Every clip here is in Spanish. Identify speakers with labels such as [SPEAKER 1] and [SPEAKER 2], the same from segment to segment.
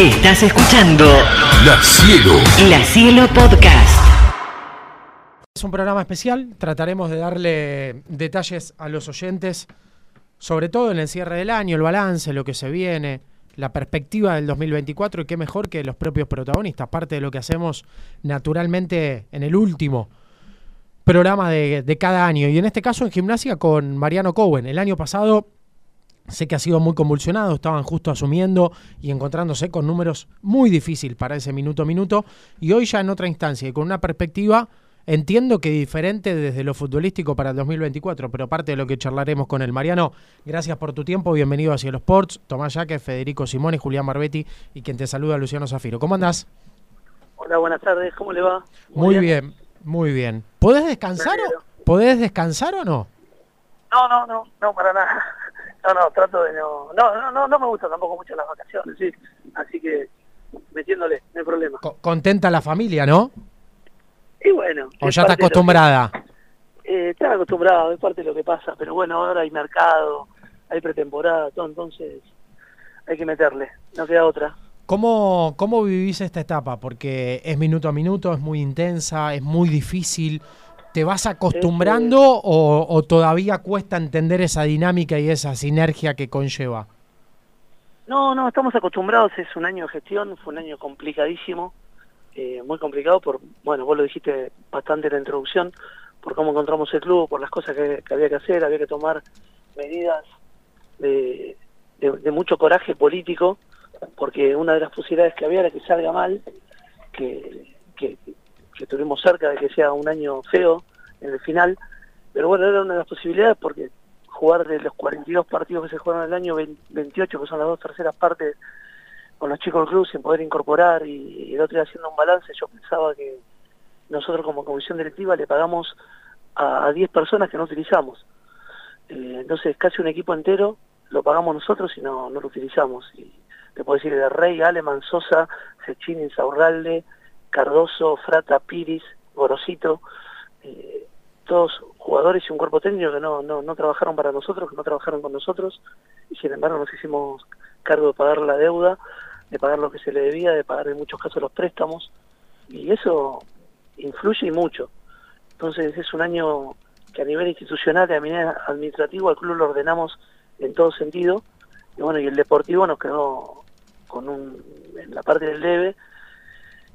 [SPEAKER 1] Estás escuchando
[SPEAKER 2] La Cielo.
[SPEAKER 1] La Cielo Podcast.
[SPEAKER 3] Es un programa especial, trataremos de darle detalles a los oyentes, sobre todo en el cierre del año, el balance, lo que se viene, la perspectiva del 2024 y qué mejor que los propios protagonistas, parte de lo que hacemos naturalmente en el último programa de, de cada año y en este caso en gimnasia con Mariano Cowen. El año pasado Sé que ha sido muy convulsionado, estaban justo asumiendo y encontrándose con números muy difíciles para ese minuto a minuto y hoy ya en otra instancia y con una perspectiva, entiendo que diferente desde lo futbolístico para el 2024, pero parte de lo que charlaremos con el Mariano, gracias por tu tiempo, bienvenido a Cielo Sports, Tomás Yaque, Federico Simón y Julián Marbetti y quien te saluda Luciano Zafiro. ¿Cómo andás?
[SPEAKER 4] Hola, buenas tardes, ¿cómo le va?
[SPEAKER 3] Muy, bien. muy bien. ¿Podés descansar o, ¿Podés descansar o no?
[SPEAKER 4] No, no, no, no, para nada. No, no, trato de no... No, no, no, no me gustan tampoco mucho las vacaciones, sí. Así que metiéndole, no hay problema.
[SPEAKER 3] Co- contenta la familia, ¿no?
[SPEAKER 4] Y bueno...
[SPEAKER 3] ¿O
[SPEAKER 4] es
[SPEAKER 3] ya está acostumbrada?
[SPEAKER 4] Eh, está acostumbrado, es parte de lo que pasa, pero bueno, ahora hay mercado, hay pretemporada, todo, entonces hay que meterle, no queda otra.
[SPEAKER 3] ¿Cómo, ¿Cómo vivís esta etapa? Porque es minuto a minuto, es muy intensa, es muy difícil. ¿Te vas acostumbrando o, o todavía cuesta entender esa dinámica y esa sinergia que conlleva?
[SPEAKER 4] No, no, estamos acostumbrados, es un año de gestión, fue un año complicadísimo, eh, muy complicado por, bueno, vos lo dijiste bastante en la introducción, por cómo encontramos el club, por las cosas que, que había que hacer, había que tomar medidas de, de- de mucho coraje político, porque una de las posibilidades que había era que salga mal, que, que, que estuvimos cerca de que sea un año feo en el final, pero bueno, era una de las posibilidades porque jugar de los 42 partidos que se jugaron el año 20 28, que son las dos terceras partes, con los chicos del club sin poder incorporar y, el otro día haciendo un balance, yo pensaba que nosotros como comisión directiva le pagamos a, a 10 personas que no utilizamos. Eh, entonces casi un equipo entero lo pagamos nosotros y no, no lo utilizamos. Y te puedo decir de Rey, Aleman, Sosa, Sechín, Insaurralde, Cardoso, Frata, Piris, Gorosito, eh, todos jugadores y un cuerpo técnico que no, no, no trabajaron para nosotros, que no trabajaron con nosotros, y sin embargo nos hicimos cargo de pagar la deuda, de pagar lo que se le debía, de pagar en muchos casos los préstamos, y eso influye y mucho. Entonces es un año que a nivel institucional y a nivel administrativo al club lo ordenamos en todo sentido, y bueno, y el deportivo nos quedó con un, en la parte del debe,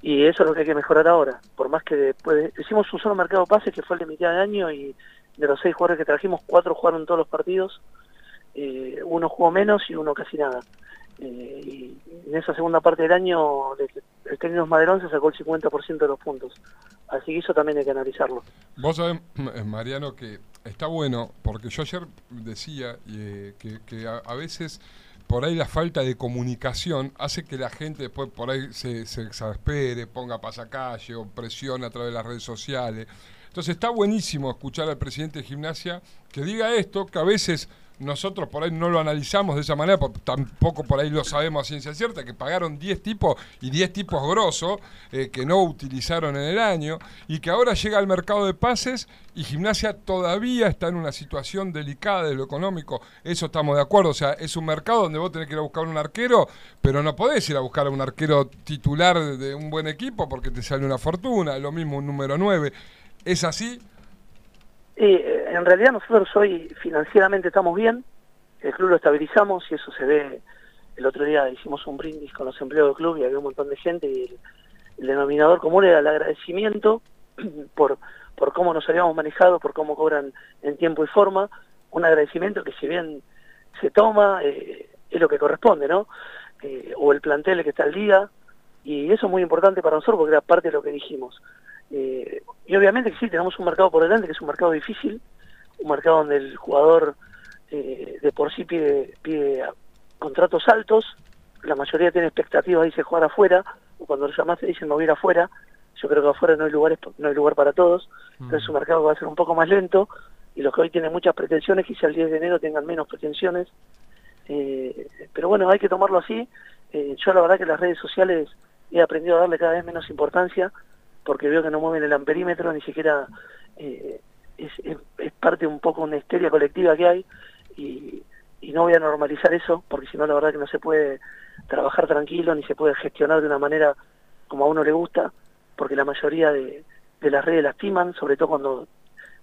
[SPEAKER 4] y eso es lo que hay que mejorar ahora. Por más que después hicimos un solo mercado de que fue el de mitad de año y de los seis jugadores que trajimos, cuatro jugaron todos los partidos, eh, uno jugó menos y uno casi nada. Eh, y en esa segunda parte del año el técnico Maderón se sacó el 50% de los puntos. Así que eso también hay que analizarlo.
[SPEAKER 5] Vos sabés, eh, Mariano, que está bueno, porque yo ayer decía eh, que, que a veces por ahí la falta de comunicación hace que la gente después por ahí se, se exaspere, ponga pasacalle o presione a través de las redes sociales. Entonces está buenísimo escuchar al presidente de gimnasia que diga esto, que a veces nosotros por ahí no lo analizamos de esa manera, tampoco por ahí lo sabemos a ciencia cierta, que pagaron 10 tipos y 10 tipos grosos eh, que no utilizaron en el año y que ahora llega al mercado de pases y gimnasia todavía está en una situación delicada de lo económico, eso estamos de acuerdo, o sea, es un mercado donde vos tenés que ir a buscar un arquero, pero no podés ir a buscar a un arquero titular de un buen equipo porque te sale una fortuna, lo mismo un número 9. ¿Es así?
[SPEAKER 4] Y eh, en realidad nosotros hoy financieramente estamos bien, el club lo estabilizamos y eso se ve. El otro día hicimos un brindis con los empleados del club y había un montón de gente y el, denominador común era el agradecimiento por, por cómo nos habíamos manejado, por cómo cobran en tiempo y forma, un agradecimiento que si bien se toma, eh, es lo que corresponde, ¿no? Eh, o el plantel que está al día, y eso es muy importante para nosotros porque era parte de lo que dijimos. Eh, y obviamente que sí, tenemos un mercado por delante que es un mercado difícil, un mercado donde el jugador eh, de por sí pide, pide contratos altos, la mayoría tiene expectativas, dice jugar afuera, o cuando lo llamas te dicen mover afuera, yo creo que afuera no hay, lugares, no hay lugar para todos, entonces es un mercado que va a ser un poco más lento, y los que hoy tienen muchas pretensiones, quizá el 10 de enero tengan menos pretensiones, eh, pero bueno, hay que tomarlo así, Eh, yo la verdad que las redes sociales he aprendido a darle cada vez menos importancia, porque veo que no mueven el amperímetro, ni siquiera eh, es, es- es parte un poco una histeria colectiva que hay y, y no voy a normalizar eso, porque si no la verdad que no se puede trabajar tranquilo, ni se puede gestionar de una manera como a uno le gusta, porque la mayoría de, de las redes lastiman, sobre todo cuando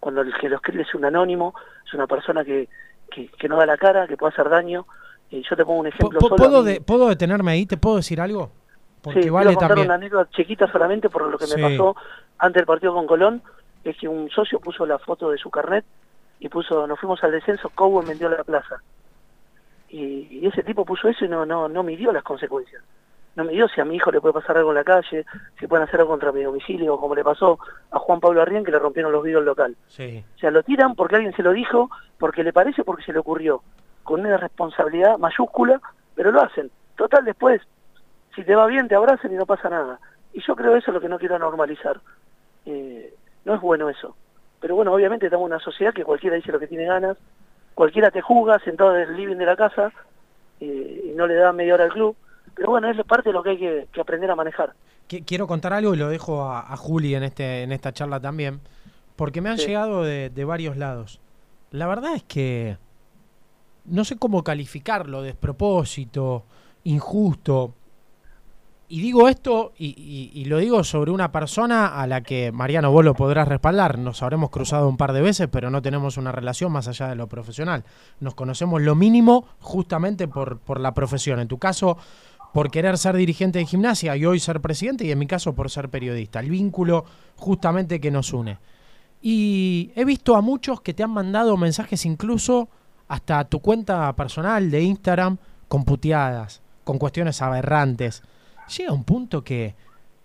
[SPEAKER 4] cuando el que lo escribe es un anónimo, es una persona que, que, que no da la cara, que puede hacer daño. Eh, yo te pongo un ejemplo solo.
[SPEAKER 3] ¿Puedo, de- ¿Puedo detenerme ahí? ¿Te puedo decir algo? Porque
[SPEAKER 4] sí,
[SPEAKER 3] vale
[SPEAKER 4] quiero contar
[SPEAKER 3] también.
[SPEAKER 4] una anécdota chiquita solamente por lo que
[SPEAKER 3] Sí.
[SPEAKER 4] me pasó antes del partido con Colón, es que un socio puso la foto de su carnet y puso, nos fuimos al descenso, Cowen vendió la plaza. Y, y ese tipo puso eso y no, no, no midió las consecuencias. No midió si a mi hijo le puede pasar algo en la calle, si pueden hacer algo contra mi domicilio, como le pasó a Juan Pablo Arrién que le rompieron los vidrios al local.
[SPEAKER 3] Sí.
[SPEAKER 4] O sea, lo tiran porque alguien se lo dijo, porque le parece, porque se le ocurrió, con una responsabilidad mayúscula, pero lo hacen. Total, después, si te va bien, te abrazan y no pasa nada. Y yo creo eso es lo que no quiero normalizar. Eh, no es bueno eso. Pero bueno, obviamente estamos en una sociedad que cualquiera dice lo que tiene ganas, cualquiera te juzga sentado en el living de la casa eh, y no le da media hora al club. Pero bueno, es parte de lo que hay que, que aprender a manejar.
[SPEAKER 3] Qui- Quiero contar algo y lo dejo a, a Juli en, este, en esta charla también, porque me han
[SPEAKER 4] Sí.
[SPEAKER 3] llegado de, de varios lados. La verdad es que no sé cómo calificarlo, despropósito, injusto. Y digo esto y, lo digo sobre una persona a la que Mariano vos lo podrás respaldar. Nos habremos cruzado un par de veces, pero no tenemos una relación más allá de lo profesional. Nos conocemos lo mínimo justamente por, por la profesión. En tu caso, por querer ser dirigente de gimnasia y hoy ser presidente y en mi caso por ser periodista. El vínculo justamente que nos une. Y he visto a muchos que te han mandado mensajes incluso hasta tu cuenta personal de Instagram con puteadas, con cuestiones aberrantes. Llega un punto que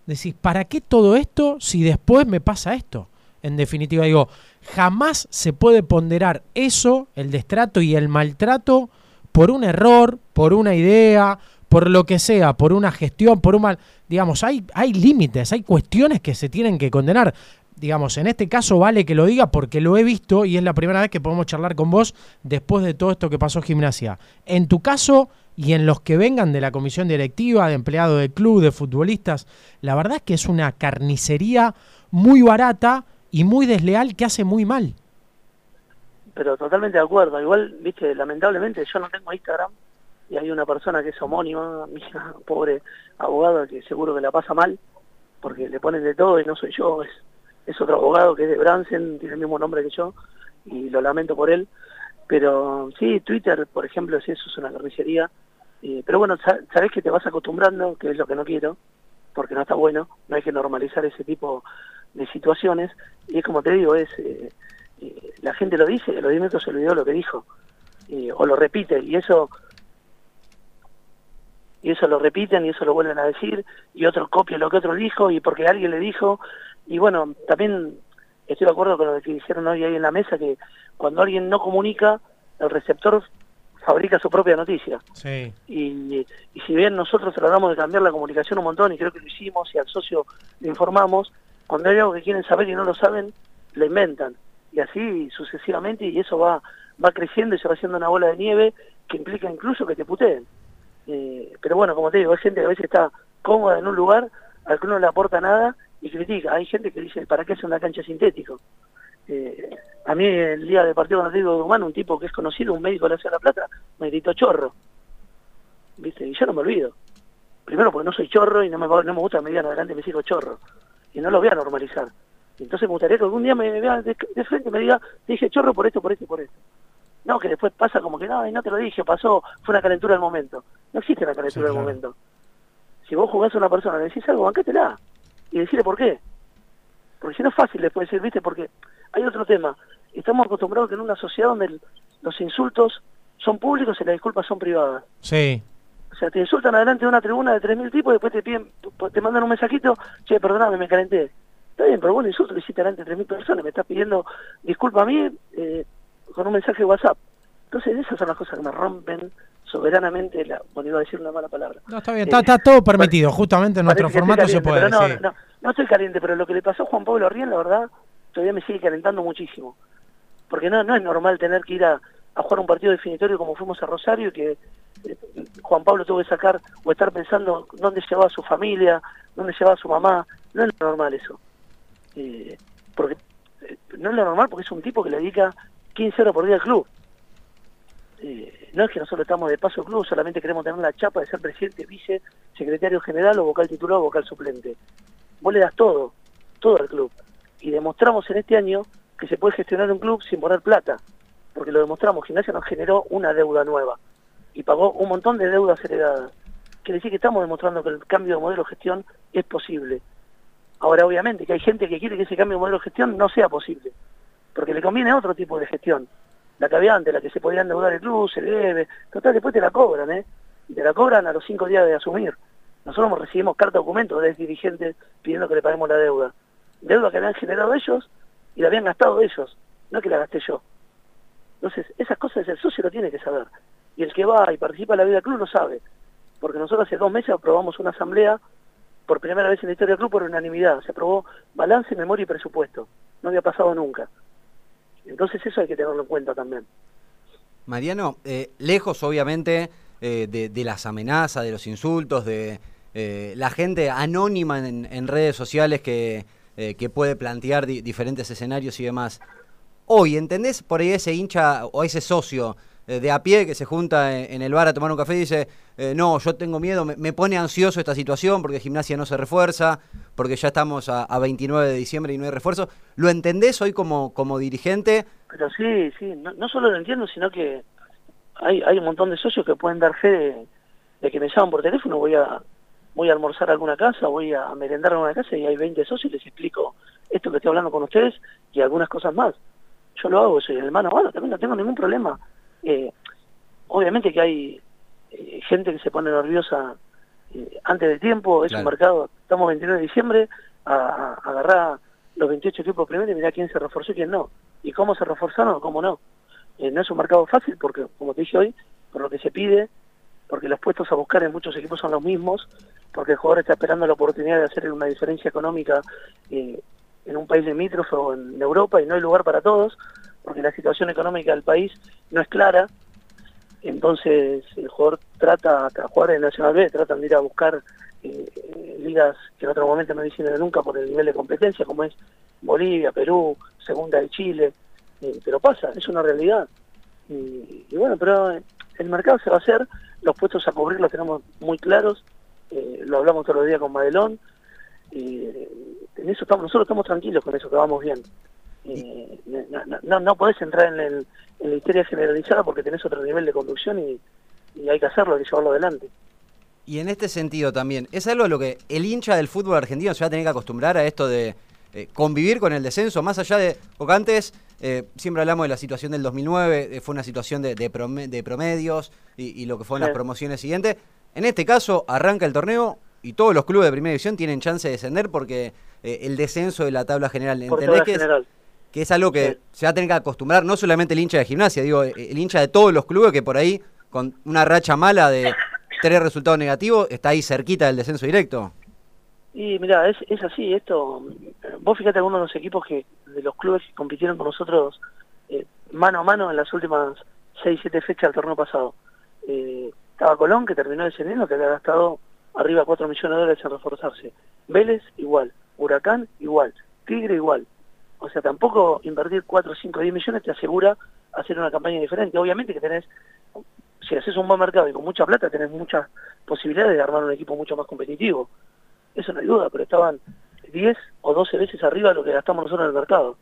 [SPEAKER 3] decís, ¿para qué todo esto si después me pasa esto? En definitiva, digo, jamás se puede ponderar eso, el destrato y el maltrato, por un error, por una idea, por lo que sea, por una gestión, por un mal. Digamos, hay, hay límites, hay cuestiones que se tienen que condenar. Digamos, en este caso vale que lo diga porque lo he visto y es la primera vez que podemos charlar con vos después de todo esto que pasó gimnasia. En tu caso y en los que vengan de la comisión directiva, de empleados del club, de futbolistas, la verdad es que es una carnicería muy barata y muy desleal que hace muy mal.
[SPEAKER 4] Pero totalmente de acuerdo. Igual, viste, lamentablemente yo no tengo Instagram y hay una persona que es homónima, hija, pobre abogado, que seguro que la pasa mal porque le ponen de todo y no soy yo, es, es otro abogado que es de Bransen, tiene el mismo nombre que yo y lo lamento por él. Pero sí, Twitter, por ejemplo, sí, eso es una carnicería. Eh, pero bueno, sa- sabés que te vas acostumbrando, que es lo que no quiero, porque no está bueno, no hay que normalizar ese tipo de situaciones. Y es como te digo, es eh, eh, la gente lo dice, 10 minutos se olvidó lo que dijo, o lo repite, y eso y eso lo repiten y eso lo vuelven a decir, y otro copia lo que otro dijo, y porque alguien le dijo, y bueno, también estoy de acuerdo con lo que dijeron hoy ahí en la mesa, que cuando alguien no comunica, el receptor fabrica su propia noticia.
[SPEAKER 3] Sí.
[SPEAKER 4] Y, y si bien nosotros tratamos de cambiar la comunicación un montón, y creo que lo hicimos, y al socio le informamos, cuando hay algo que quieren saber y no lo saben, lo inventan. Y así sucesivamente, y eso va, va creciendo y se va haciendo una bola de nieve que implica incluso que te puteen. Eh, pero bueno, como te digo, hay gente que a veces está cómoda en un lugar al que uno no le aporta nada y critica. Hay gente que dice, ¿para qué hace una cancha sintético? Eh, a mí el día del partido con Atlético de Humano, un tipo que es conocido, un médico de la Ciudad de la Plata, me gritó chorro. ¿Viste? Y yo no me olvido. Primero porque no soy chorro y no me, no me gusta que me digan adelante mis hijos chorro. Y no lo voy a normalizar. Entonces me gustaría que algún día me vea de, de frente y me diga, dije chorro por esto, por esto por esto. No, que después pasa como que no, y no te lo dije, pasó, fue una calentura del momento. No existe la calentura
[SPEAKER 3] Sí,
[SPEAKER 4] del
[SPEAKER 3] claro.
[SPEAKER 4] momento. Si vos jugás a una persona, le decís algo, bancátela. Y decirle por qué. Porque si no es fácil después decir, viste, porque hay otro tema. Estamos acostumbrados que en una sociedad donde el- los insultos son públicos y las disculpas son privadas.
[SPEAKER 3] Sí.
[SPEAKER 4] O sea, te insultan adelante de una tribuna de 3.000 tipos y después te piden, te mandan un mensajito, che, perdóname, me calenté. Está bien, pero vos el insulto lo hiciste delante de 3.000 personas, me estás pidiendo disculpa a mí eh, con un mensaje de WhatsApp. Entonces esas son las cosas que me rompen soberanamente, la, a decir una mala palabra.
[SPEAKER 3] No, está bien,
[SPEAKER 4] Eh,
[SPEAKER 3] está, todo permitido. Justamente en nuestro formato se puede.
[SPEAKER 4] no,
[SPEAKER 3] sí.
[SPEAKER 4] no, no estoy caliente, pero lo que le pasó a Juan Pablo Rien, la verdad, todavía me sigue calentando muchísimo. Porque no, no es normal tener que ir a, a jugar un partido definitorio como fuimos a Rosario y que eh, Juan Pablo tuvo que sacar o estar pensando dónde llevaba a su familia, dónde llevaba a su mamá. No es normal eso. Eh, porque eh, no es lo normal porque es un tipo que le dedica 15 horas por día al club. Eh, no es que nosotros estamos de paso club, solamente queremos tener la chapa de ser presidente, vice, secretario general o vocal titular o vocal suplente. Vos le das todo, todo al club. Y demostramos en este año que se puede gestionar un club sin poner plata, porque lo demostramos, Gimnasia nos generó una deuda nueva y pagó un montón de deudas heredadas. Quiere decir que estamos demostrando que el cambio de modelo de gestión es posible. Ahora, obviamente, que hay gente que quiere que ese cambio de modelo de gestión no sea posible, porque le conviene otro tipo de gestión la que había antes, la que se podía endeudar el club, se debe, total, después te la cobran, ¿eh? Y te la cobran a los cinco días de asumir. Nosotros recibimos carta documento de dirigentes pidiendo que le paguemos la deuda. Deuda que habían generado ellos y la habían gastado ellos, no que la gasté yo. Entonces, esas cosas el socio lo tiene que saber. Y el que va y participa en la vida del club lo sabe. Porque nosotros hace dos meses aprobamos una asamblea por primera vez en la historia del club por unanimidad. Se aprobó balance, memoria y presupuesto. No había pasado nunca. Entonces eso hay que tenerlo en cuenta también.
[SPEAKER 2] Mariano, eh, lejos obviamente eh, de, las amenazas, de los insultos, de eh, la gente anónima en, redes sociales que, que puede plantear diferentes escenarios y demás. Hoy, ¿entendés por ahí ese hincha o ese socio eh, de a pie que se junta en, el bar a tomar un café y dice, eh, no, yo tengo miedo, me, pone ansioso esta situación porque gimnasia no se refuerza, porque ya estamos a, 29 de diciembre y no hay refuerzo. ¿Lo entendés hoy como, como dirigente?
[SPEAKER 4] Pero sí, sí, no, solo lo entiendo, sino que hay, hay un montón de socios que pueden dar fe de, que me llaman por teléfono, voy a voy a almorzar a alguna casa, voy a merendar a alguna casa y hay 20 socios y les explico esto que estoy hablando con ustedes y algunas cosas más. Yo lo hago, soy el hermano, bueno, también no tengo ningún problema eh, obviamente que hay eh, gente que se pone nerviosa eh, antes de tiempo, es un mercado, estamos 29 de diciembre, a, agarrar los 28 equipos primero y mirar quién se reforzó y quién no. Y cómo se reforzaron o cómo no. no es un mercado fácil porque, como te dije hoy, por lo que se pide, porque los puestos a buscar en muchos equipos son los mismos, porque el jugador está esperando la oportunidad de hacer una diferencia económica en un país limítrofe o en Europa y no hay lugar para todos porque la situación económica del país no es clara, entonces el jugador trata, a jugar en Nacional B, tratan de ir a buscar eh, ligas que en otro momento no dicen nunca por el nivel de competencia, como es Bolivia, Perú, Segunda de Chile, eh, pero pasa, es una realidad. Y, bueno, pero el mercado se va a hacer, los puestos a cubrir los tenemos muy claros, eh, lo hablamos todos los días con Madelón, y en eso estamos, nosotros estamos tranquilos con eso, que vamos bien. Eh, no, no, podés entrar en, la historia generalizada porque tenés otro nivel de conducción y, hay que hacerlo, hay que llevarlo adelante.
[SPEAKER 2] Y en este sentido también, es algo a lo que el hincha del fútbol argentino se va a tener que acostumbrar a esto de eh, convivir con el descenso, más allá de, porque antes eh, siempre hablamos de la situación del 2009, fue una situación de, de, promedios y, lo que fueron las promociones siguientes. En este caso, arranca el torneo y todos los clubes de primera división tienen chance de descender porque el descenso de la tabla general, ¿entendés que general que es algo que se va a tener que acostumbrar no solamente el hincha de gimnasia, digo, el hincha de todos los clubes que por ahí, con una racha mala de tres resultados negativos, está ahí cerquita del descenso directo.
[SPEAKER 4] Y mira, es, es así, esto, vos fíjate algunos de los equipos que, de los clubes que compitieron con nosotros eh, mano a mano en las últimas seis, siete fechas del torneo pasado. Eh, estaba Colón, que terminó descendiendo, que había gastado arriba 4 millones de dólares en reforzarse. Vélez, igual. Huracán, igual. Tigre, igual. O sea, tampoco invertir 4, 5, 10 millones te asegura hacer una campaña diferente. Obviamente que tenés, si haces un buen mercado y con mucha plata, tenés muchas posibilidades de armar un equipo mucho más competitivo. Eso no hay duda, pero estaban 10 o 12 veces arriba de lo que gastamos nosotros en el mercado.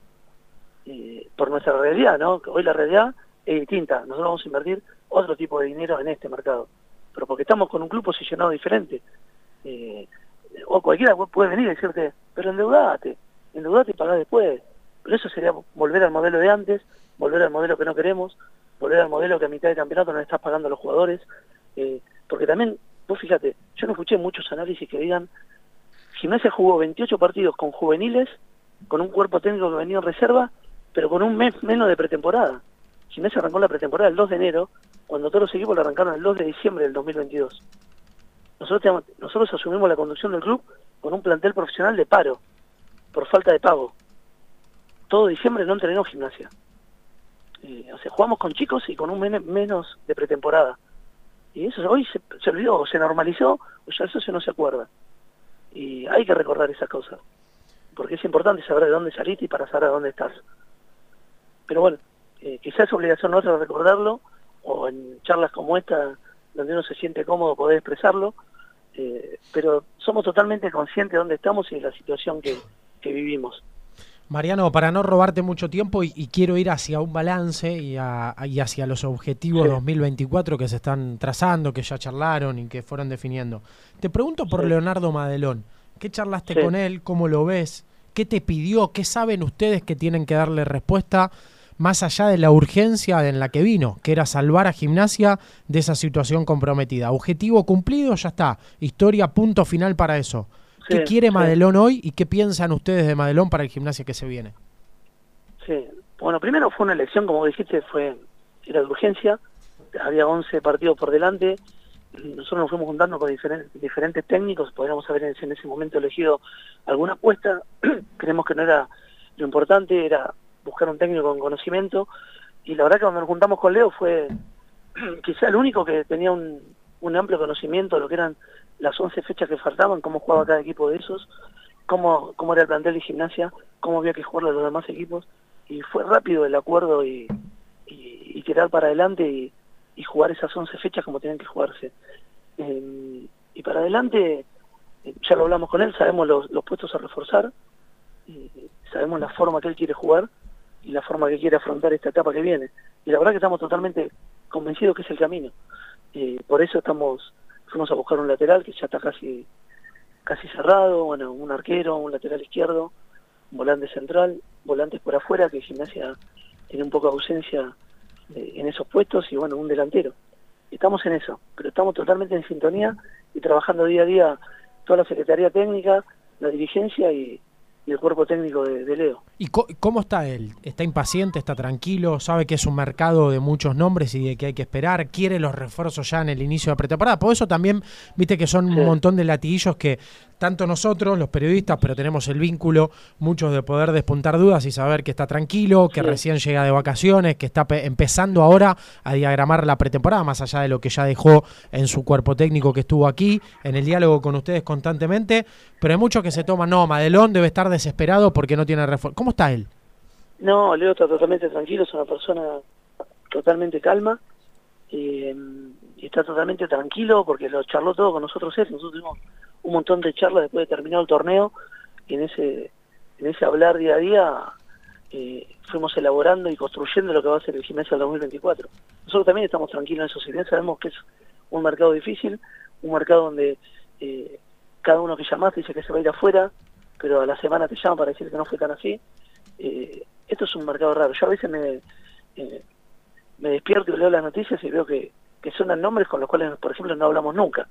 [SPEAKER 4] por nuestra realidad, ¿no? Hoy la realidad es distinta. Nosotros vamos a invertir otro tipo de dinero en este mercado. Pero porque estamos con un club posicionado diferente. Eh, o cualquiera puede venir y decirte, pero endeudate endeudate y pagás después. Pero eso sería volver al modelo de antes, volver al modelo que no queremos, volver al modelo que a mitad de campeonato no estás pagando a los jugadores. Eh, porque también, vos fíjate, yo no escuché muchos análisis que digan, Gimnasia jugó 28 partidos con juveniles, con un cuerpo técnico que venía en reserva, pero con un mes menos de pretemporada. Gimnasia arrancó la pretemporada el 2 de enero, cuando todos los equipos la arrancaron el 2 de diciembre del 2022. Nosotros, nosotros asumimos la conducción del club con un plantel profesional de paro por falta de pago. Todo diciembre no entrenó gimnasia. Eh, o sea, jugamos con chicos y con un menos de pretemporada. Y eso hoy se, se olvidó, o se normalizó, o ya el socio no se acuerda. Y hay que recordar esas cosas. Porque es importante saber de dónde saliste y para saber a dónde estás. Pero bueno, eh, quizás es obligación nuestra recordarlo o en charlas como esta, donde uno se siente cómodo poder expresarlo, eh, pero somos totalmente conscientes de dónde estamos y de la situación que, que vivimos.
[SPEAKER 3] Mariano, para no robarte mucho tiempo y, y quiero ir hacia un balance y, a- y hacia los objetivos
[SPEAKER 4] Sí.
[SPEAKER 3] 2024 que se están trazando, que ya charlaron y que fueron definiendo. Te pregunto por
[SPEAKER 4] Sí.
[SPEAKER 3] Leonardo Madelón. ¿Qué charlaste
[SPEAKER 4] Sí.
[SPEAKER 3] con él? ¿Cómo lo ves? ¿Qué te pidió? ¿Qué saben ustedes que tienen que darle respuesta más allá de la urgencia en la que vino, que era salvar a Gimnasia de esa situación comprometida? Objetivo cumplido, ya está. Historia, punto final para eso. ¿Qué
[SPEAKER 4] Sí,
[SPEAKER 3] quiere
[SPEAKER 4] sí.
[SPEAKER 3] Madelón hoy y qué piensan ustedes de Madelón para el Gimnasia que se viene?
[SPEAKER 4] Sí, bueno, primero fue una elección, como dijiste, fue era de urgencia, había 11 partidos por delante, nosotros nos fuimos juntando con diferentes, diferentes técnicos, podríamos haber en, en ese momento elegido alguna apuesta, creemos que no era lo importante, era buscar un técnico con conocimiento, y la verdad que cuando nos juntamos con Leo fue quizá el único que tenía un, un amplio conocimiento de lo que eran las 11 fechas que faltaban, cómo jugaba cada equipo de esos, cómo, cómo era el plantel de gimnasia, cómo había que jugarle a los demás equipos, y fue rápido el acuerdo y, y, para adelante y, jugar esas 11 fechas como tenían que jugarse. Eh, y para adelante, eh, ya lo hablamos con él, sabemos los, los puestos a reforzar, sabemos la forma que él quiere jugar y la forma que quiere afrontar esta etapa que viene. Y la verdad que estamos totalmente convencidos que es el camino. Eh, por eso estamos fuimos a buscar un lateral que ya está casi casi cerrado, bueno, un arquero, un lateral izquierdo, un volante central, volantes por afuera, que Gimnasia tiene un poco de ausencia eh, en esos puestos, y bueno, un delantero. Estamos en eso, pero estamos totalmente en sintonía y trabajando día a día toda la Secretaría Técnica, la dirigencia y, y el cuerpo técnico de, de Leo.
[SPEAKER 3] ¿Y cómo está él? ¿Está impaciente? ¿Está tranquilo? ¿Sabe que es un mercado de muchos nombres y de que hay que esperar? ¿Quiere los refuerzos ya en el inicio de la pretemporada? Por eso también, viste que son
[SPEAKER 4] Sí.
[SPEAKER 3] un montón de latiguillos que tanto nosotros, los periodistas, pero tenemos el vínculo, muchos de poder despuntar dudas y saber que está tranquilo, que
[SPEAKER 4] Sí.
[SPEAKER 3] recién llega de vacaciones, que está pe- empezando ahora a diagramar la pretemporada, más allá de lo que ya dejó en su cuerpo técnico que estuvo aquí, en el diálogo con ustedes constantemente, pero hay muchos que se toman, no, Madelón debe estar desesperado porque no tiene refuerzo. ¿Cómo está él?
[SPEAKER 4] No, Leo está totalmente tranquilo, es una persona totalmente calma y, y está totalmente tranquilo porque lo charló todo con nosotros él. Nosotros tuvimos un montón de charlas después de terminar el torneo y en ese, en ese hablar día a día eh, fuimos elaborando y construyendo lo que va a ser el gimnasio del 2024. Nosotros también estamos tranquilos en bien sabemos que es un mercado difícil, un mercado donde eh, cada uno que llamaste dice que se va a ir afuera, pero a la semana te llama para decir que no fue tan así. Eh, esto es un mercado raro. Yo a veces me, me despierto y leo las noticias y veo que, que suenan nombres con los cuales, por ejemplo, no hablamos nunca.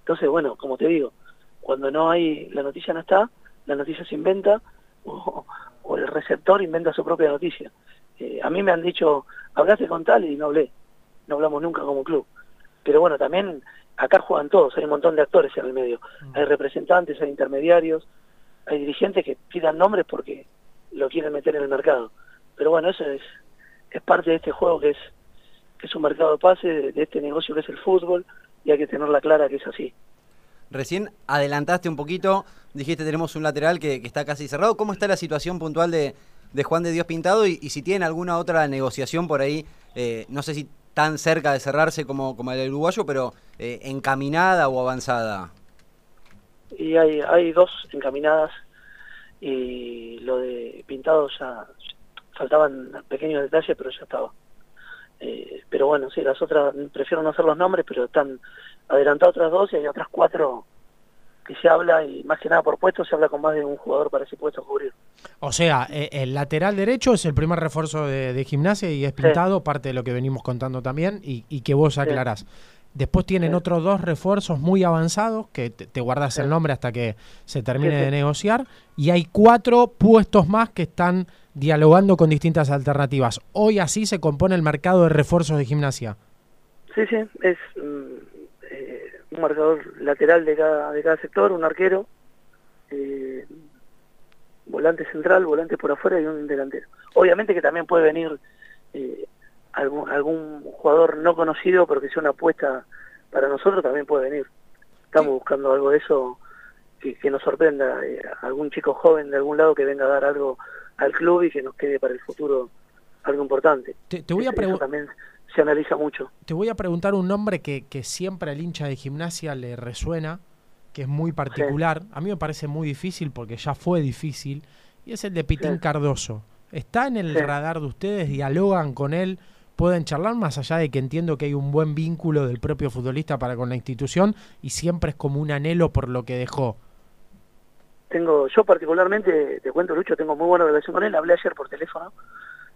[SPEAKER 4] Entonces, bueno, como te digo, cuando no hay, la noticia no está, la noticia se inventa o, o el receptor inventa su propia noticia. Eh, a mí me han dicho, hablaste con tal y no hablé, no hablamos nunca como club. Pero bueno, también acá juegan todos, hay un montón de actores en el medio. Hay representantes, hay intermediarios, hay dirigentes que tiran nombres porque lo quieren meter en el mercado. Pero bueno, eso es, es parte de este juego que es, que es un mercado de, de este negocio que es el fútbol, y hay que tenerla clara que es así.
[SPEAKER 2] Recién adelantaste un poquito, dijiste tenemos un lateral que, que está casi cerrado. ¿Cómo está la situación puntual de, de Juan de Dios Pintado? Y, y si tienen alguna otra negociación por ahí, eh, no sé si tan cerca de cerrarse como, como el uruguayo, pero eh, encaminada o avanzada.
[SPEAKER 4] Y hay, hay dos encaminadas y lo de Pintado ya faltaban pequeños detalles, pero ya estaba. Eh, pero bueno, sí, las otras, prefiero no hacer los nombres, pero están adelantadas otras dos y hay otras cuatro que se habla y más que nada por puesto se habla con más de un jugador para ese puesto cubrir.
[SPEAKER 3] O sea, eh, el lateral derecho es el primer refuerzo de, de gimnasia y es
[SPEAKER 4] Sí.
[SPEAKER 3] pintado, parte de lo que venimos contando también y, y que vos aclarás. Después tienen
[SPEAKER 4] Sí.
[SPEAKER 3] otros dos refuerzos muy avanzados, que te, te guardas el nombre hasta que se termine de negociar, y hay cuatro puestos más que están dialogando con distintas alternativas. Hoy así se compone el mercado de refuerzos de gimnasia.
[SPEAKER 4] Sí, sí, es mm, eh, un marcador lateral de cada, de cada sector, un arquero, eh, volante central, volante por afuera y un delantero. Obviamente que también puede venir eh, algún, algún jugador no conocido, pero que sea una apuesta para nosotros, también puede venir. Estamos buscando algo de eso que, que nos sorprenda, eh, algún chico joven de algún lado que venga a dar algo al club y que nos quede para el futuro algo importante.
[SPEAKER 3] Te, te voy a preguntar.
[SPEAKER 4] también se analiza mucho.
[SPEAKER 3] Te voy a preguntar un nombre que, que siempre al hincha de gimnasia le resuena, que es muy particular. A mí me parece muy difícil porque ya fue difícil, y es el de Pitín
[SPEAKER 4] Sí.
[SPEAKER 3] Cardoso. ¿Está en el
[SPEAKER 4] Sí.
[SPEAKER 3] radar de ustedes? ¿Dialogan con él? ¿Pueden charlar más allá de que entiendo que hay un buen vínculo del propio futbolista para con la institución y siempre es como un anhelo por lo que dejó?
[SPEAKER 4] Tengo, yo particularmente, te cuento Lucho, tengo muy buena relación con él, hablé ayer por teléfono,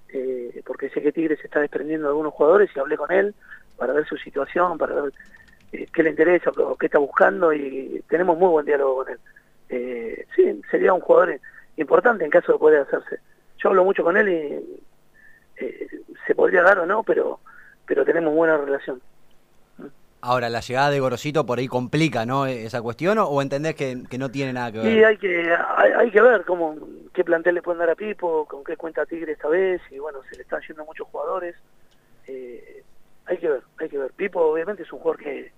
[SPEAKER 4] eh, porque sé que Tigre se está desprendiendo de algunos jugadores y hablé con él para ver su situación, para ver eh, qué le interesa, o qué está buscando y tenemos muy buen diálogo con él. Eh, sí, sería un jugador importante en caso de poder hacerse. Yo hablo mucho con él y eh, se podría dar o no, pero pero tenemos buena relación.
[SPEAKER 2] Ahora, la llegada de Gorosito por ahí complica, ¿no? Esa cuestión, o, o entendés que, que no tiene nada que ver.
[SPEAKER 4] Y hay que hay, hay que ver cómo qué plantel le pueden dar a Pipo, con qué cuenta Tigre esta vez, y bueno, se le están yendo muchos jugadores. Eh, hay que ver, hay que ver. Pipo obviamente es un jugador que,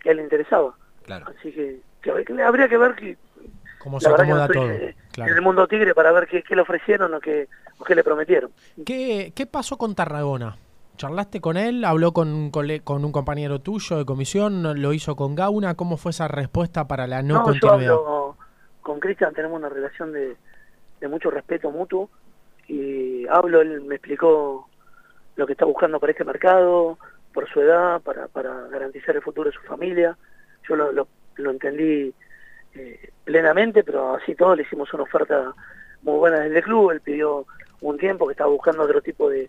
[SPEAKER 4] que a él le interesaba,
[SPEAKER 2] Claro.
[SPEAKER 4] así que, que habría que- habría que ver que,
[SPEAKER 3] ¿Cómo se
[SPEAKER 4] no
[SPEAKER 3] acomoda todo?
[SPEAKER 4] eh,
[SPEAKER 3] Claro.
[SPEAKER 4] en el mundo Tigre para ver qué, qué le ofrecieron o qué, o qué le prometieron.
[SPEAKER 3] ¿Qué, qué pasó con Tarragona? ¿Charlaste con él? ¿Habló con, un cole- con un compañero tuyo de comisión? ¿Lo hizo con Gauna? ¿Cómo fue esa respuesta para la no,
[SPEAKER 4] No, yo
[SPEAKER 3] continuidad?
[SPEAKER 4] hablo con Cristian, tenemos una relación de, de mucho respeto mutuo y hablo, él me explicó lo que está buscando para este mercado, por su edad, para, para garantizar el futuro de su familia. Yo lo, lo, lo entendí eh, plenamente, pero así todo le hicimos una oferta muy buena desde el club, él pidió un tiempo que estaba buscando otro tipo de,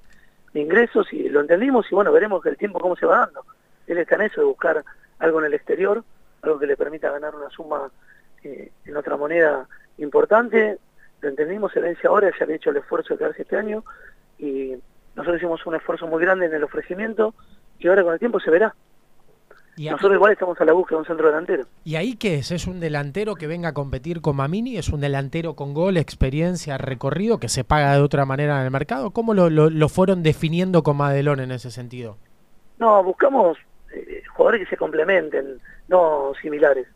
[SPEAKER 4] de ingresos y lo entendimos y bueno, veremos que el tiempo cómo se va dando. Él está en eso de buscar algo en el exterior, algo que le permita ganar una suma eh, en otra moneda importante. Lo entendimos, vence ahora, ya había hecho el esfuerzo de quedarse este año y nosotros hicimos un esfuerzo muy grande en el ofrecimiento y ahora con el tiempo se verá.
[SPEAKER 3] ¿Y, a-
[SPEAKER 4] Nosotros igual estamos a la búsqueda de un centro delantero.
[SPEAKER 3] ¿Y ahí qué es? ¿Es un delantero que venga a competir con Mamini? ¿Es un delantero con gol, experiencia, recorrido, que se paga de otra manera en el mercado? ¿Cómo lo, lo- lo fueron definiendo con Madelón en ese sentido?
[SPEAKER 4] No, buscamos eh, jugadores que se complementen, no similares.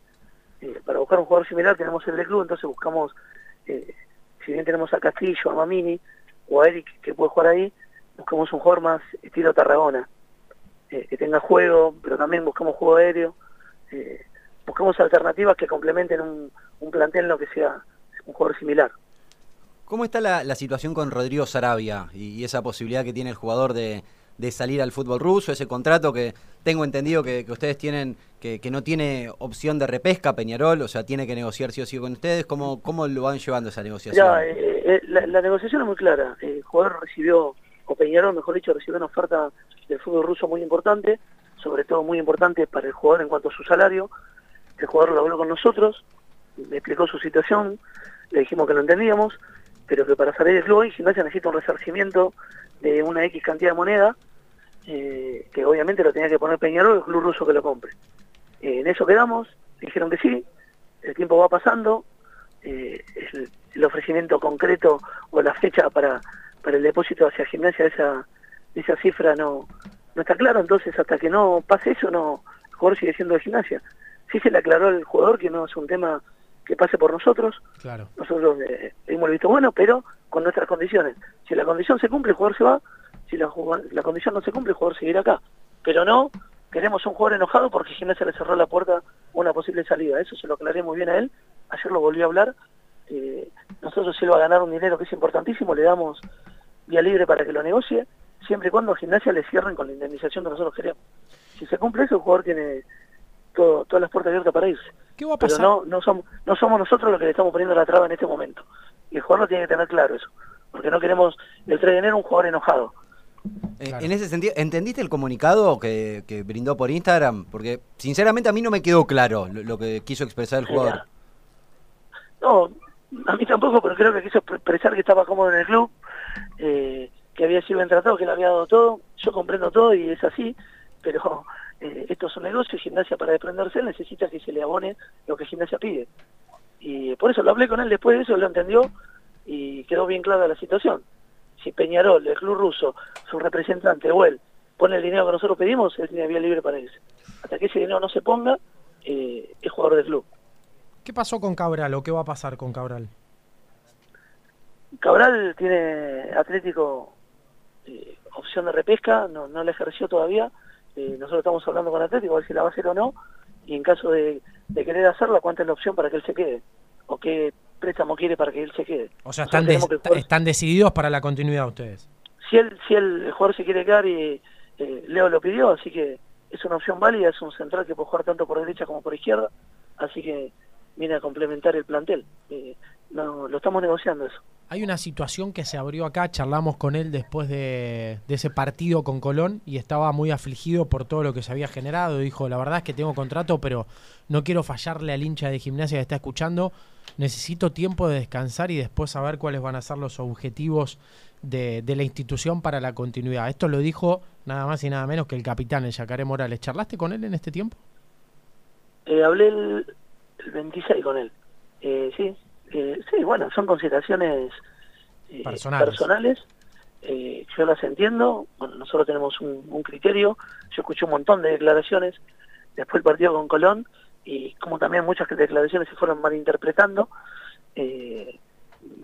[SPEAKER 4] Eh, para buscar un jugador similar tenemos el del club, entonces buscamos, eh, si bien tenemos a Castillo, a Mamini o a Eric que puede jugar ahí, buscamos un jugador más estilo Tarragona, eh, que tenga juego, pero también buscamos juego aéreo. eh, buscamos alternativas que complementen un, un plantel en lo que sea un jugador similar.
[SPEAKER 2] ¿Cómo está la, la situación con Rodrigo Sarabia y, y esa posibilidad que tiene el jugador de, de salir al fútbol ruso, ese contrato que tengo entendido que, que ustedes tienen, que, que no tiene opción de repesca Peñarol, o sea, tiene que negociar sí o sí con ustedes? ¿Cómo, cómo lo van llevando esa negociación?
[SPEAKER 4] Ya, eh, eh, la, la negociación es muy clara. El jugador recibió, o Peñarol, mejor dicho, recibió una oferta del fútbol ruso muy importante, sobre todo muy importante para el jugador en cuanto a su salario. El jugador lo habló con nosotros, me explicó su situación, le dijimos que lo entendíamos, pero que para salir del club hoy Gimnasia necesita un resarcimiento de una X cantidad de moneda, eh, que obviamente lo tenía que poner Peñarol, el club ruso que lo compre. Eh, en eso quedamos, dijeron que sí, el tiempo va pasando, eh, el, ofrecimiento concreto o la fecha para, para el depósito hacia gimnasia de esa, esa cifra no, no está claro, entonces hasta que no pase eso no el jugador sigue siendo de gimnasia. Sí se le aclaró al jugador que no es un tema que pase por nosotros,
[SPEAKER 3] Claro.
[SPEAKER 4] nosotros eh, le dimos el visto bueno, pero con nuestras condiciones. Si la condición se cumple, el jugador se va, si la, la condición no se cumple, el jugador seguirá acá. Pero no queremos un jugador enojado porque Gimnasia le cerró la puerta una posible salida. Eso se lo aclaré muy bien a él, ayer lo volví a hablar. Eh, nosotros si él va a ganar un dinero que es importantísimo, le damos vía libre para que lo negocie, siempre y cuando a Gimnasia le cierren con la indemnización que nosotros queremos. Si se cumple eso, el jugador tiene todo- todas las puertas abiertas para irse.
[SPEAKER 3] ¿Qué va a
[SPEAKER 4] Pero no, no, somos, no somos nosotros los que le estamos poniendo la traba en este momento. Y el jugador lo tiene que tener claro eso. Porque no queremos el 3 de enero un jugador enojado.
[SPEAKER 2] Eh,
[SPEAKER 3] Claro.
[SPEAKER 2] En ese sentido, ¿entendiste el comunicado que, que brindó por Instagram? Porque sinceramente a mí no me quedó claro lo, lo que quiso expresar el jugador.
[SPEAKER 4] No, a mí tampoco, pero creo que quiso expresar que estaba cómodo en el club, eh, que había sido bien tratado, que le había dado todo. Yo comprendo todo y es así, pero eh, esto es un negocio y Gimnasia para desprenderse necesita que se le abone lo que Gimnasia pide. Y por eso lo hablé con él después de eso, lo entendió y quedó bien clara la situación. Si Peñarol, el club ruso, su representante o él pone el dinero que nosotros pedimos, él tiene vía libre para irse. Hasta que ese dinero no se ponga, eh, es jugador del club.
[SPEAKER 3] ¿Qué pasó con Cabral o qué va a pasar con Cabral?
[SPEAKER 4] Cabral tiene Atlético eh, opción de repesca, no, no la ejerció todavía. Eh, nosotros estamos hablando con Atlético a ver si la va a hacer o no, y en caso de, de querer hacerla, cuánta es la opción para que él se quede, o qué préstamo quiere para que él se quede.
[SPEAKER 3] O sea, están, des- están decididos para la continuidad ustedes.
[SPEAKER 4] si él, si él, el jugador se quiere quedar y eh, Leo lo pidió, así que es una opción válida, es un central que puede jugar tanto por derecha como por izquierda, así que viene a complementar el plantel. Eh, no, lo estamos negociando eso.
[SPEAKER 3] Hay una situación que se abrió acá, charlamos con él después de, de ese partido con Colón y estaba muy afligido por todo lo que se había generado. Dijo, la verdad es que tengo contrato, pero no quiero fallarle al hincha de gimnasia que está escuchando. Necesito tiempo de descansar y después saber cuáles van a ser los objetivos de, de la institución para la continuidad. Esto lo dijo nada más y nada menos que el capitán, el Yacaré Morales. ¿Charlaste con él en este tiempo?
[SPEAKER 4] Eh, hablé el, el 26 con él. Eh, sí, eh, sí, bueno, son consideraciones eh,
[SPEAKER 3] Personales.
[SPEAKER 4] personales. Eh, yo las entiendo. Bueno, nosotros tenemos un, un criterio. Yo escuché un montón de declaraciones después del partido con Colón y como también muchas declaraciones se fueron malinterpretando. Eh,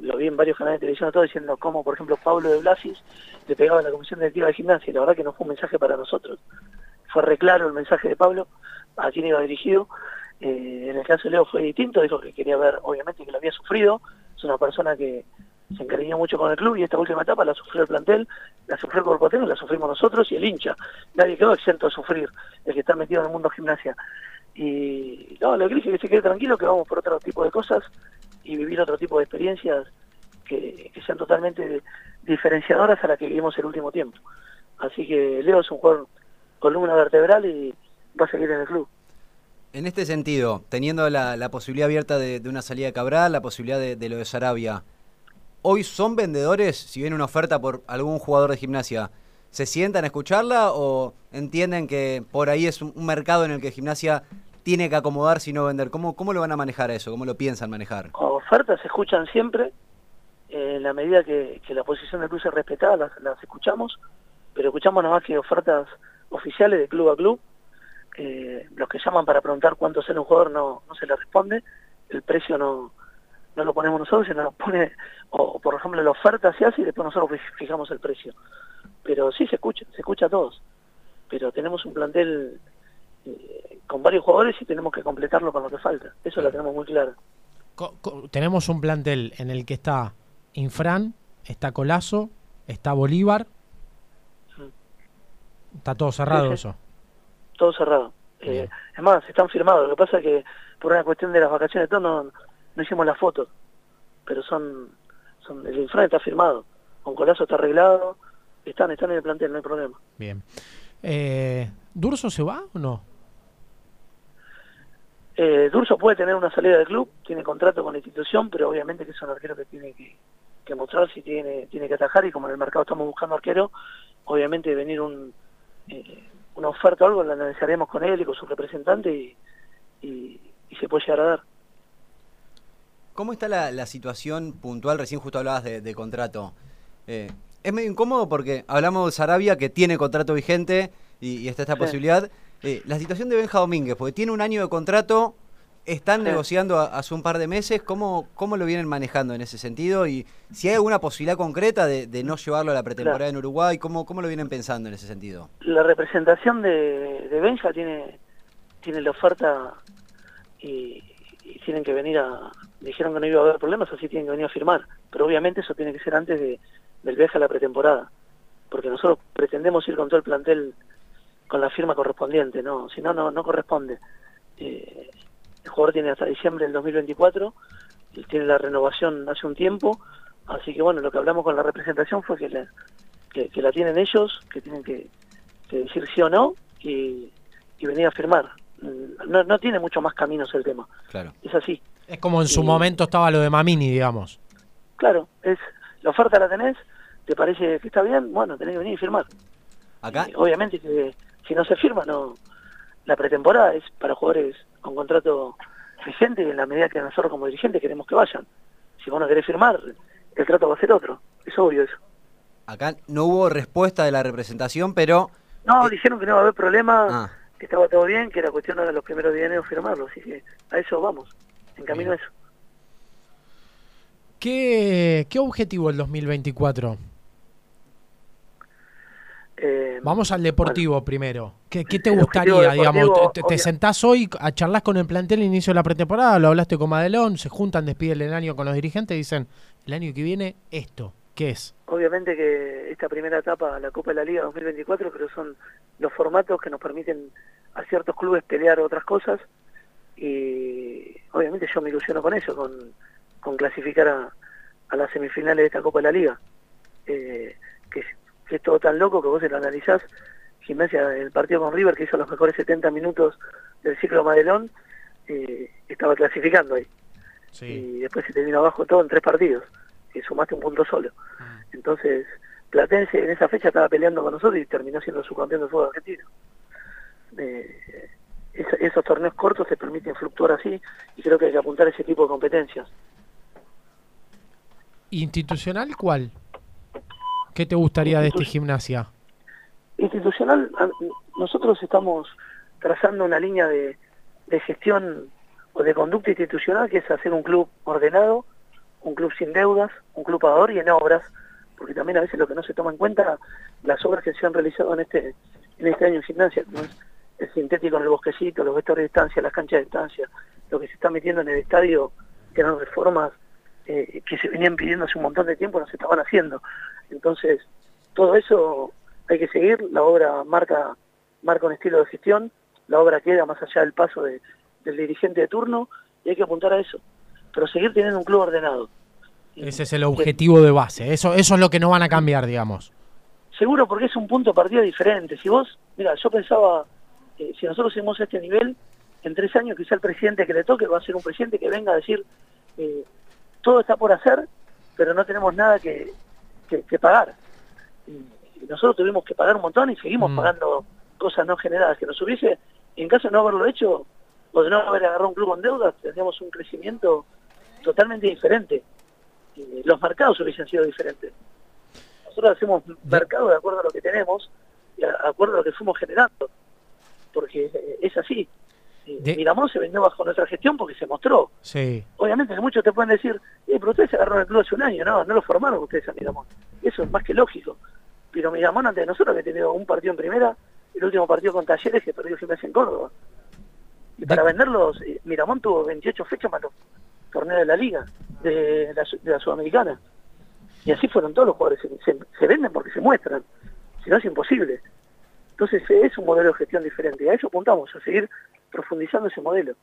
[SPEAKER 4] lo vi en varios canales de televisión todo diciendo cómo, por ejemplo, Pablo de Blasis le pegaba a la Comisión Directiva de Gimnasia y la verdad que no fue un mensaje para nosotros. Fue reclaro el mensaje de Pablo, a quién iba dirigido. Eh, en el caso de Leo fue distinto, dijo que quería ver, obviamente, que lo había sufrido. Es una persona que se encariñó mucho con el club y esta última etapa la sufrió el plantel, la sufrió el cuerpo técnico, la sufrimos nosotros y el hincha. Nadie quedó exento de sufrir, el que está metido en el mundo gimnasia. Y no, que dije que se quede tranquilo, que vamos por otro tipo de cosas y vivir otro tipo de experiencias que, que sean totalmente diferenciadoras a las que vivimos el último tiempo. Así que Leo es un jugador columna vertebral y va a seguir en el club.
[SPEAKER 2] En este sentido, teniendo la, posibilidad abierta de, una salida de Cabral, la posibilidad de, lo de Sarabia, ¿hoy son vendedores si viene una oferta por algún jugador de gimnasia? ¿Se sientan a escucharla o entienden que por ahí es un, mercado en el que gimnasia tiene que acomodarse y no vender? ¿Cómo, ¿Cómo lo van a manejar eso? ¿Cómo lo piensan manejar?
[SPEAKER 4] Ofertas se escuchan siempre, en la medida que, que la posición del club se respetada, las, las escuchamos, pero escuchamos nada más que ofertas oficiales de club a club. Eh, los que llaman para preguntar cuánto sale un jugador no, no se les responde, el precio no, no lo ponemos nosotros, sino lo pone, o por ejemplo la oferta se hace y después nosotros fi- fijamos el precio. Pero sí se escucha, se escucha a todos. Pero tenemos un plantel eh, con varios jugadores y tenemos que completarlo con lo que falta. Eso lo tenemos muy claro.
[SPEAKER 3] Tenemos un plantel en el que está Infran, está Colazo, está Bolívar. Está todo cerrado
[SPEAKER 4] Sí, sí.
[SPEAKER 3] eso.
[SPEAKER 4] Todo cerrado. Eh, es más, están firmados. Lo que pasa es que por una cuestión de las vacaciones todo no, no hicimos las fotos. Pero son, son el infran está firmado. Con Colazo está arreglado. Están, están en el plantel, no hay problema.
[SPEAKER 3] Bien. Eh, ¿Durso se va o no?
[SPEAKER 4] Eh, Durso puede tener una salida del club, tiene contrato con la institución, pero obviamente que es un arquero que tiene que, que mostrar si tiene, tiene que atajar y como en el mercado estamos buscando arquero, obviamente venir un, eh, una oferta o algo la analizaremos con él y con su representante y, y, y se puede llegar a dar.
[SPEAKER 2] ¿Cómo está la, la situación puntual? Recién justo hablabas de, de contrato. Eh, es medio incómodo porque hablamos de Sarabia que tiene contrato vigente y, y está esta
[SPEAKER 4] Sí.
[SPEAKER 2] posibilidad. Eh, la situación de Benja Domínguez, porque tiene un año de contrato, están
[SPEAKER 4] Sí.
[SPEAKER 2] negociando a- hace un par de meses. ¿Cómo, ¿Cómo lo vienen manejando en ese sentido? Y si hay alguna posibilidad concreta de, de no llevarlo a la pretemporada
[SPEAKER 4] Claro.
[SPEAKER 2] en Uruguay, ¿cómo, ¿cómo lo vienen pensando en ese sentido?
[SPEAKER 4] La representación de, de Benja tiene, tiene la oferta y, y tienen que venir a... Dijeron que no iba a haber problemas, así tienen que venir a firmar. Pero obviamente eso tiene que ser antes de, del viaje a la pretemporada. Porque nosotros pretendemos ir con todo el plantel con la firma correspondiente, no, si no, no, no corresponde. Eh, jugador tiene hasta diciembre del 2024, y tiene la renovación hace un tiempo, así que bueno, lo que hablamos con la representación fue que, la- que, que la tienen ellos, que tienen que, que decir sí o no y, y venir a firmar. No, no tiene mucho más caminos el tema,
[SPEAKER 2] Claro.
[SPEAKER 4] es así.
[SPEAKER 3] Es como en su momento estaba lo de Mamini, digamos.
[SPEAKER 4] Claro, es la oferta la tenés, te parece que está bien, bueno, tenés que venir y firmar.
[SPEAKER 2] Acá,
[SPEAKER 4] Y obviamente que si no se firma, no la pretemporada es para jugadores con contrato vigente y en la medida que nosotros como dirigentes queremos que vayan. Si vos no querés firmar, el trato va a ser otro. Es obvio eso.
[SPEAKER 2] acá no hubo respuesta de la representación, pero
[SPEAKER 4] No,
[SPEAKER 2] Eh,
[SPEAKER 4] dijeron que no va a haber problema,
[SPEAKER 2] Ah.
[SPEAKER 4] que estaba todo bien, que era cuestión de los primeros días de enero firmarlo. Así que a eso vamos, en camino a eso.
[SPEAKER 3] ¿Qué, qué objetivo el 2024?
[SPEAKER 4] Eh,
[SPEAKER 3] Vamos al deportivo primero. ¿Qué, qué te gustaría, digamos? ¿Te, sentás hoy a charlas con el plantel al inicio de la pretemporada? ¿Lo hablaste con Madelón? ¿Se juntan, despiden el año con los dirigentes y dicen, el año que viene, esto? ¿Qué es?
[SPEAKER 4] Obviamente que esta primera etapa, la Copa de la Liga 2024, pero son los formatos que nos permiten a ciertos clubes pelear otras cosas y obviamente yo me ilusiono con eso, con, con clasificar a, a las semifinales de esta Copa de la Liga. Eh, que, que es todo tan loco que vos se lo analizás. Gimnasia, el partido con River, que hizo los mejores 70 minutos del ciclo Madelón, eh, estaba clasificando ahí. Y después se te vino abajo todo en tres partidos, y sumaste un punto solo. Entonces, Platense en esa fecha estaba peleando con nosotros y terminó siendo subcampeón del fútbol argentino. Eh, es- esos torneos cortos te permiten fluctuar así y creo que hay que apuntar a ese tipo de competencias.
[SPEAKER 3] ¿Institucional cuál? ¿Qué te gustaría de este gimnasia?
[SPEAKER 4] Institucional, nosotros estamos trazando una línea de, de gestión o de conducta institucional que es hacer un club ordenado, un club sin deudas, un club pagador y en obras, porque también a veces lo que no se toma en cuenta, las obras que se han realizado en este en este año en gimnasia, como es el sintético en el bosquecito, los vectores de distancia, las canchas de distancia, lo que se está metiendo en el estadio, que eran reformas eh, que se venían pidiendo hace un montón de tiempo, no se estaban haciendo. Entonces, todo eso hay que seguir, la obra marca, marca un estilo de gestión, la obra queda más allá del paso de- del dirigente de turno y hay que apuntar a eso, pero seguir teniendo un club ordenado.
[SPEAKER 3] Ese es el objetivo de base. Eso, eso es lo que no van a cambiar, digamos.
[SPEAKER 4] Seguro porque es un punto de partida diferente. Si vos, mira, yo pensaba, eh, si nosotros seguimos a este nivel, en tres años quizá el presidente que le toque va a ser un presidente que venga a decir, eh, todo está por hacer, pero no tenemos nada que, que- que pagar. Y nosotros tuvimos que pagar un montón y seguimos
[SPEAKER 3] Mm.
[SPEAKER 4] pagando cosas no generadas. Que nos hubiese, en caso de no haberlo hecho, o de no haber agarrado un club con deudas, tendríamos un crecimiento totalmente diferente. Los mercados hubiesen sido diferentes. Nosotros hacemos mercado de acuerdo a lo que tenemos y a, de acuerdo a lo que fuimos generando. Porque es así.
[SPEAKER 3] De-
[SPEAKER 4] Miramón se vendió bajo nuestra gestión porque se mostró.
[SPEAKER 3] Sí.
[SPEAKER 4] Obviamente que muchos te pueden decir, eh, pero ustedes se agarraron el club hace un año, no, no lo formaron ustedes a Miramón. Eso es más que lógico. Pero Miramón antes de nosotros había tenido un partido en primera, el último partido con Talleres que perdió Gimnasia en Córdoba. Y para
[SPEAKER 3] De-
[SPEAKER 4] venderlos, eh, Miramón tuvo 28 fechas más los torneos de la liga, de la, su- de la Sudamericana. Y así fueron todos los jugadores, se, se- se venden porque se muestran, si no es imposible. Entonces es un modelo de gestión diferente, y a eso apuntamos, a seguir profundizando ese modelo.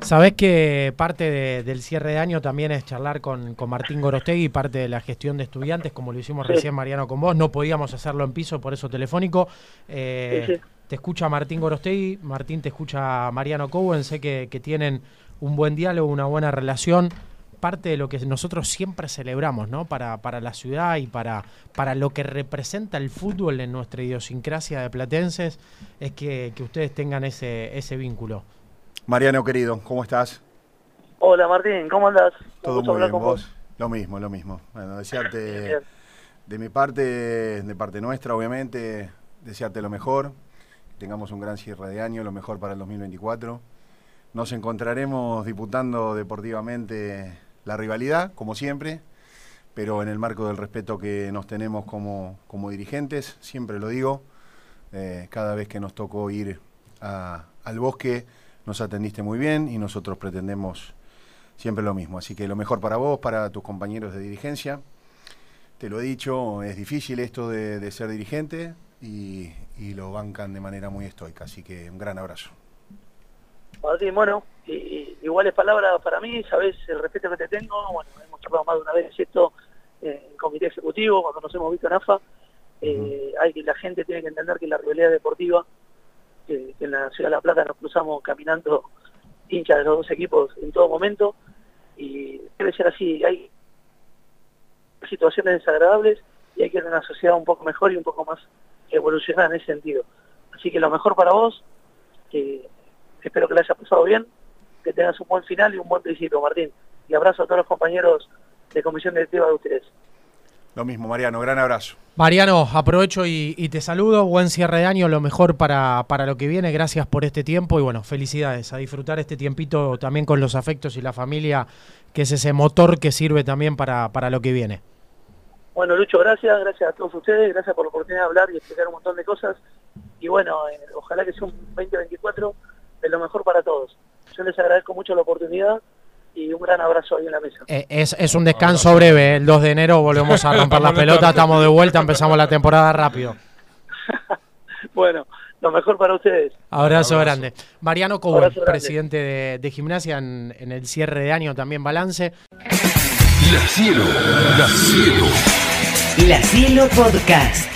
[SPEAKER 3] Sabés que parte de- del cierre de año también es charlar con, con Martín Gorostegui, parte de la gestión de estudiantes, como lo hicimos
[SPEAKER 4] Sí.
[SPEAKER 3] recién Mariano con vos. No podíamos hacerlo en piso, por eso telefónico. Eh,
[SPEAKER 4] Sí, sí.
[SPEAKER 3] Te escucha Martín Gorostegui, Martín te escucha Mariano Cowen, sé que, que tienen un buen diálogo, una buena relación. Parte de lo que nosotros siempre celebramos, ¿no? Para, para la ciudad y para, para lo que representa el fútbol en nuestra idiosincrasia de platenses, es que, que ustedes tengan ese, ese vínculo.
[SPEAKER 6] Mariano querido, ¿cómo estás?
[SPEAKER 4] Hola Martín, ¿cómo andás?
[SPEAKER 6] Todo muy bien,
[SPEAKER 4] con
[SPEAKER 6] vos. Lo mismo, lo mismo. Bueno, desearte
[SPEAKER 4] Bien.
[SPEAKER 6] de mi parte, de parte nuestra, obviamente, desearte lo mejor, que tengamos un gran cierre de año, lo mejor para el 2024. Nos encontraremos disputando deportivamente la rivalidad, como siempre, pero en el marco del respeto que nos tenemos como, como dirigentes, siempre lo digo, eh, cada vez que nos tocó ir al bosque, nos atendiste muy bien y nosotros pretendemos siempre lo mismo. Así que lo mejor para vos, para tus compañeros de dirigencia. Te lo he dicho, es difícil esto de, ser dirigente y, y lo bancan de manera muy estoica. Así que un gran abrazo.
[SPEAKER 4] Martín, bueno, y, y- iguales palabras para mí, sabes el respeto que te tengo, bueno, hemos charlado más de una vez esto eh, en comité ejecutivo, cuando nos hemos visto en AFA, eh, hay que la gente tiene que entender que la rivalidad deportiva, que, en la Ciudad de La Plata nos cruzamos caminando hinchas de los dos equipos en todo momento, y debe ser así, hay situaciones desagradables y hay que tener una sociedad un poco mejor y un poco más evolucionada en ese sentido. Así que lo mejor para vos, que espero que la hayas pasado bien, que tengas un buen final y un buen principio, Martín. Y abrazo a todos los compañeros de comisión directiva de ustedes.
[SPEAKER 6] Lo mismo, Mariano, gran abrazo.
[SPEAKER 3] Mariano, aprovecho y, y te saludo. Buen cierre de año, lo mejor para, para lo que viene. Gracias por este tiempo y bueno, felicidades. A disfrutar este tiempito también con los afectos y la familia, que es ese motor que sirve también para, para lo que viene.
[SPEAKER 4] Bueno, Lucho, gracias, gracias a todos ustedes, gracias por la oportunidad de hablar y explicar un montón de cosas. Y bueno, eh, ojalá que sea un 2024 de lo mejor para todos. Yo les agradezco mucho la oportunidad y un gran abrazo ahí en la mesa.
[SPEAKER 3] Eh, es, es un descanso breve, ¿eh? el 2 de enero volvemos a romper la pelota, estamos de vuelta, empezamos la temporada rápido.
[SPEAKER 4] bueno, lo mejor para ustedes.
[SPEAKER 3] Abrazo, grande. Mariano
[SPEAKER 4] Abrazo grande.
[SPEAKER 3] presidente de, de Gimnasia en, en el cierre de año, también balance.
[SPEAKER 7] La Cielo, La Cielo.
[SPEAKER 1] La Cielo Podcast.